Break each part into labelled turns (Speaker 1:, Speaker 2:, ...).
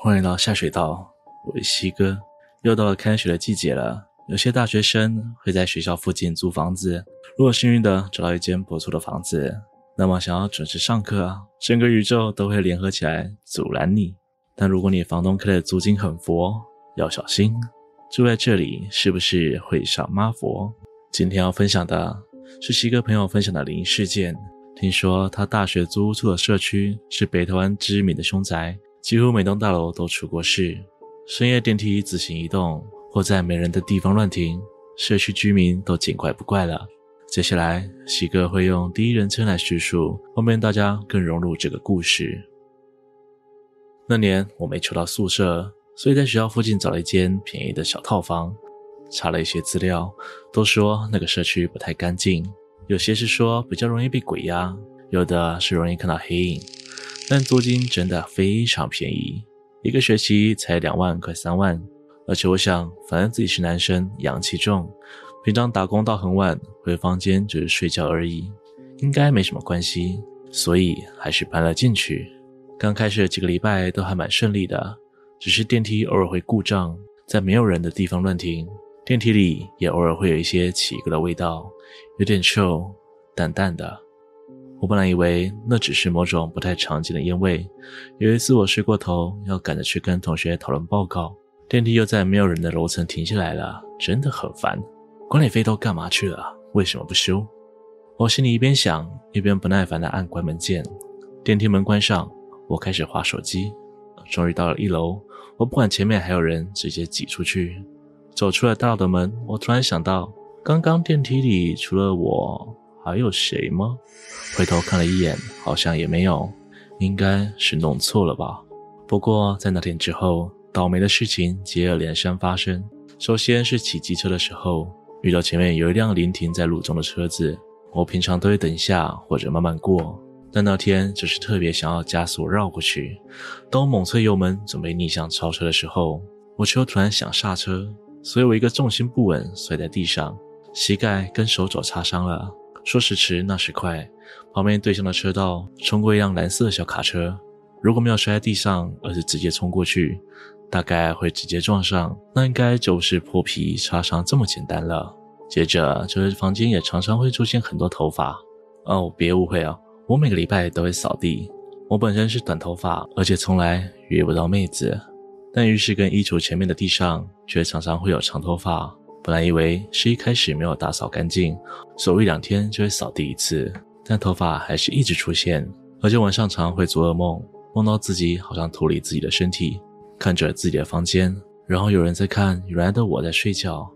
Speaker 1: 欢迎来到下水道，我是西哥。又到了开学的季节了，有些大学生会在学校附近租房子。如果幸运的找到一间不错的房子，那么想要准时上课，整个宇宙都会联合起来阻拦你。但如果你房东开的租金很佛，要小心，住在这里是不是会上妈佛？今天要分享的是西哥朋友分享的灵异事件。听说他大学租住的社区是北台湾知名的凶宅，几乎每栋大楼都出过事。深夜电梯自行移动，或在没人的地方乱停，社区居民都见怪不怪了。接下来，喜哥会用第一人称来叙述，方便大家更融入这个故事。那年我没求到宿舍，所以在学校附近找了一间便宜的小套房。查了一些资料，都说那个社区不太干净，有些是说比较容易被鬼压，有的是容易看到黑影，但租金真的非常便宜。一个学期才两万快三万，而且我想，反正自己是男生，阳气重，平常打工到很晚，回房间只是睡觉而已，应该没什么关系，所以还是搬了进去。刚开始几个礼拜都还蛮顺利的，只是电梯偶尔会故障，在没有人的地方乱停，电梯里也偶尔会有一些奇怪的味道，有点臭，淡淡的。我本来以为那只是某种不太常见的烟味。有一次我睡过头，要赶着去跟同学讨论报告，电梯又在没有人的楼层停下来了，真的很烦。管理费都干嘛去了？为什么不修？我心里一边想，一边不耐烦地按关门键。电梯门关上，我开始滑手机。终于到了一楼，我不管前面还有人，直接挤出去。走出了大楼的门，我突然想到，刚刚电梯里除了我，还有谁吗？回头看了一眼，好像也没有，应该是弄错了吧。不过在那天之后，倒霉的事情接二连三发生。首先是骑机车的时候，遇到前面有一辆临停在路中的车子，我平常都会等一下或者慢慢过，但那天就是特别想要加速绕过去。当我猛催油门准备逆向超车的时候，我却又突然想刹车，所以我一个重心不稳摔在地上，膝盖跟手肘擦伤了。说时迟，那时快，旁边对向的车道冲过一辆蓝色的小卡车。如果没有摔在地上，而是直接冲过去，大概会直接撞上。那应该就是破皮擦伤这么简单了。接着就是房间也常常会出现很多头发。哦，别误会啊，我每个礼拜都会扫地。我本身是短头发，而且从来约不到妹子，但浴室跟衣橱前面的地上却常常会有长头发。本来以为是一开始没有打扫干净，扫一两天就会扫地一次，但头发还是一直出现，而且晚上常会做噩梦，梦到自己好像脱离自己的身体，看着自己的房间，然后有人在看原来的我在睡觉。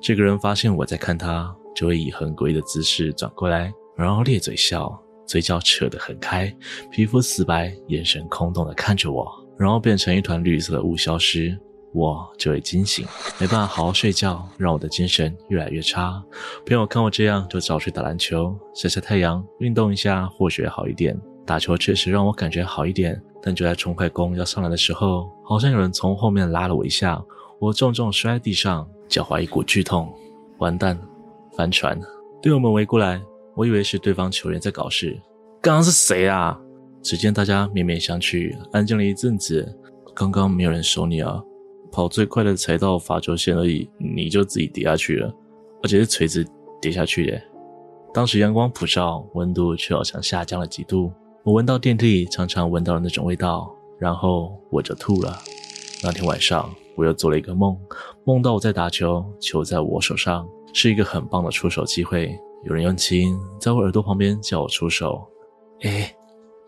Speaker 1: 这个人发现我在看他，就会以很诡异的姿势转过来，然后咧嘴笑，嘴角扯得很开，皮肤死白，眼神空洞的看着我，然后变成一团绿色的雾消失。我就会惊醒，没办法好好睡觉，让我的精神越来越差。朋友看我这样，就找去打篮球、晒晒太阳、运动一下，或许好一点。打球确实让我感觉好一点，但就在冲快攻要上来的时候，好像有人从后面拉了我一下，我重重摔在地上，脚踝一股剧痛。完蛋，翻船！队友们围过来，我以为是对方球员在搞事。刚刚是谁啊？只见大家面面相觑，安静了一阵子。刚刚没有人守你啊？跑最快的才到罚球线而已，你就自己跌下去了，而且是垂直跌下去的。当时阳光普照，温度却好像下降了几度。我闻到电梯里常常闻到的那种味道，然后我就吐了。那天晚上，我又做了一个梦，梦到我在打球，球在我手上，是一个很棒的出手机会。有人用琴在我耳朵旁边叫我出手，哎，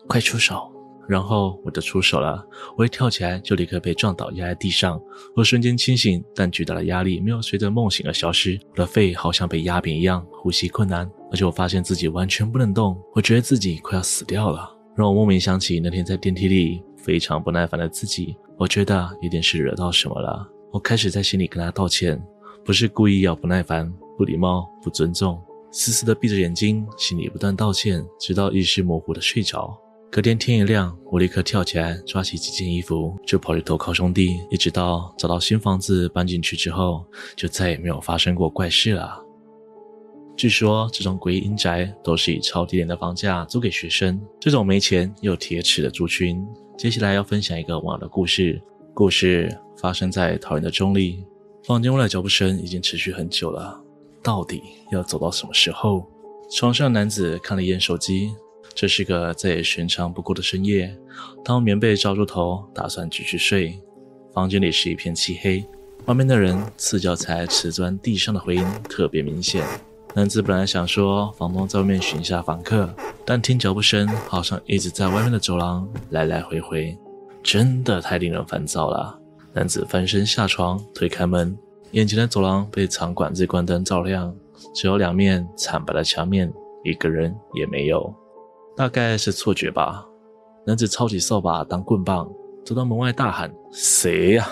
Speaker 1: 快出手！然后我就出手了，我一跳起来就立刻被撞倒，压在地上。我瞬间清醒，但巨大的压力没有随着梦醒而消失。我的肺好像被压扁一样，呼吸困难，而且我发现自己完全不能动。我觉得自己快要死掉了，让我莫名想起那天在电梯里非常不耐烦的自己。我觉得一定是惹到什么了。我开始在心里跟他道歉，不是故意要不耐烦、不礼貌、不尊重，死死的闭着眼睛，心里不断道歉，直到意识模糊的睡着。隔天天一亮，我立刻跳起来，抓起几件衣服就跑去投靠兄弟。一直到找到新房子搬进去之后，就再也没有发生过怪事了。据说这种诡异阴宅都是以超低廉的房价租给学生，这种没钱又铁齿的族群。接下来要分享一个网友的故事，故事发生在桃园的中立，房间外的脚步声已经持续很久了，到底要走到什么时候？床上男子看了一眼手机，这是个再也寻常不过的深夜，他用棉被罩住头，打算继续睡。房间里是一片漆黑，外面的人赤脚踩瓷砖地上的回音特别明显。男子本来想说房东在外面寻下房客，但听脚步声好像一直在外面的走廊来来回回，真的太令人烦躁了。男子翻身下床，推开门，眼前的走廊被长管子关灯照亮，只有两面惨白的墙面，一个人也没有。大概是错觉吧。男子抄起扫把当棍棒，走到门外大喊：“谁呀？”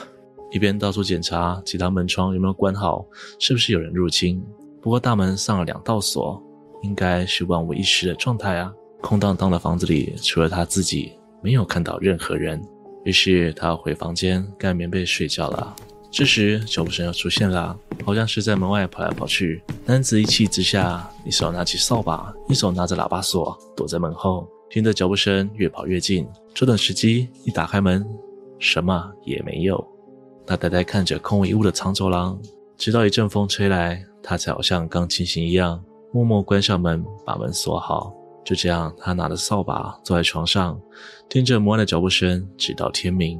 Speaker 1: 一边到处检查其他门窗有没有关好，是不是有人入侵。不过大门上了两道锁，应该是万无一失的状态啊。空荡荡的房子里，除了他自己，没有看到任何人。于是他回房间盖棉被睡觉了。这时脚步声又出现了，好像是在门外跑来跑去。男子一气之下，一手拿起扫把，一手拿着喇叭锁，躲在门后，听着脚步声越跑越近。这等时机，一打开门，什么也没有。他呆呆看着空无一物的长走廊，直到一阵风吹来。他才好像刚清醒一样，默默关上门，把门锁好。就这样，他拿着扫把坐在床上，听着门外的脚步声，直到天明。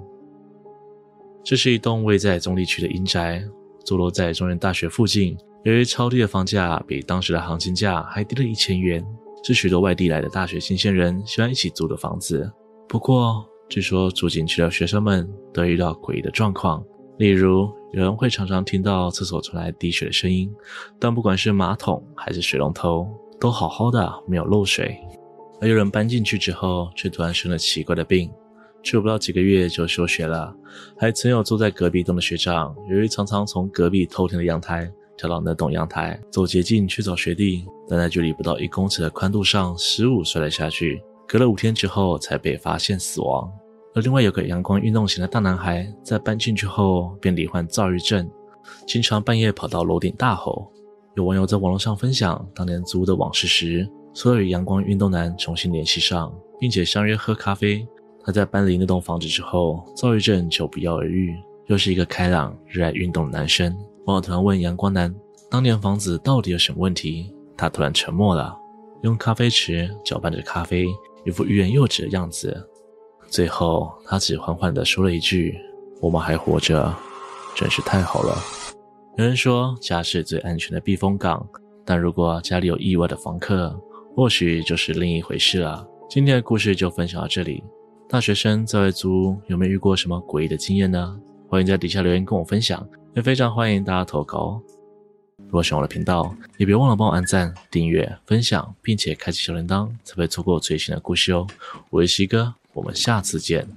Speaker 1: 这是一栋位在中立区的阴宅，坐落在中原大学附近。由于超低的房价，比当时的行情价还低了一千元，是许多外地来的大学新鲜人喜欢一起租的房子。不过，据说住进去的学生们都遇到诡异的状况，例如，有人会常常听到厕所传来滴水的声音，但不管是马桶还是水龙头，都好好的，没有漏水。而有人搬进去之后，却突然生了奇怪的病，住不到几个月就休学了。还曾有住在隔壁栋的学长，由于常常从隔壁偷听的阳台跳到那栋阳台，走捷径去找学弟，但在距离不到一公尺的宽度上失误摔了下去，隔了五天之后才被发现死亡。而另外有个阳光运动型的大男孩，在搬进去后便罹患躁郁症，经常半夜跑到楼顶大吼。有网友在网络上分享当年租屋的往事时，说与阳光运动男重新联系上，并且相约喝咖啡。他在搬离那栋房子之后，躁郁症就不药而愈，又是一个开朗、热爱运动的男生。网友突然问阳光男，当年房子到底有什么问题？他突然沉默了，用咖啡匙搅拌着咖啡，一副欲言又止的样子。最后，他只缓缓地说了一句：“我们还活着，真是太好了。”有人说，家是最安全的避风港，但如果家里有意外的房客，或许就是另一回事了。今天的故事就分享到这里。大学生在外租，有没有遇过什么诡异的经验呢？欢迎在底下留言跟我分享，也非常欢迎大家投稿哦。如果喜欢我的频道，也别忘了帮我按赞、订阅、分享，并且开启小铃铛，才不会错过最新的故事哦。我是西哥。我们下次见。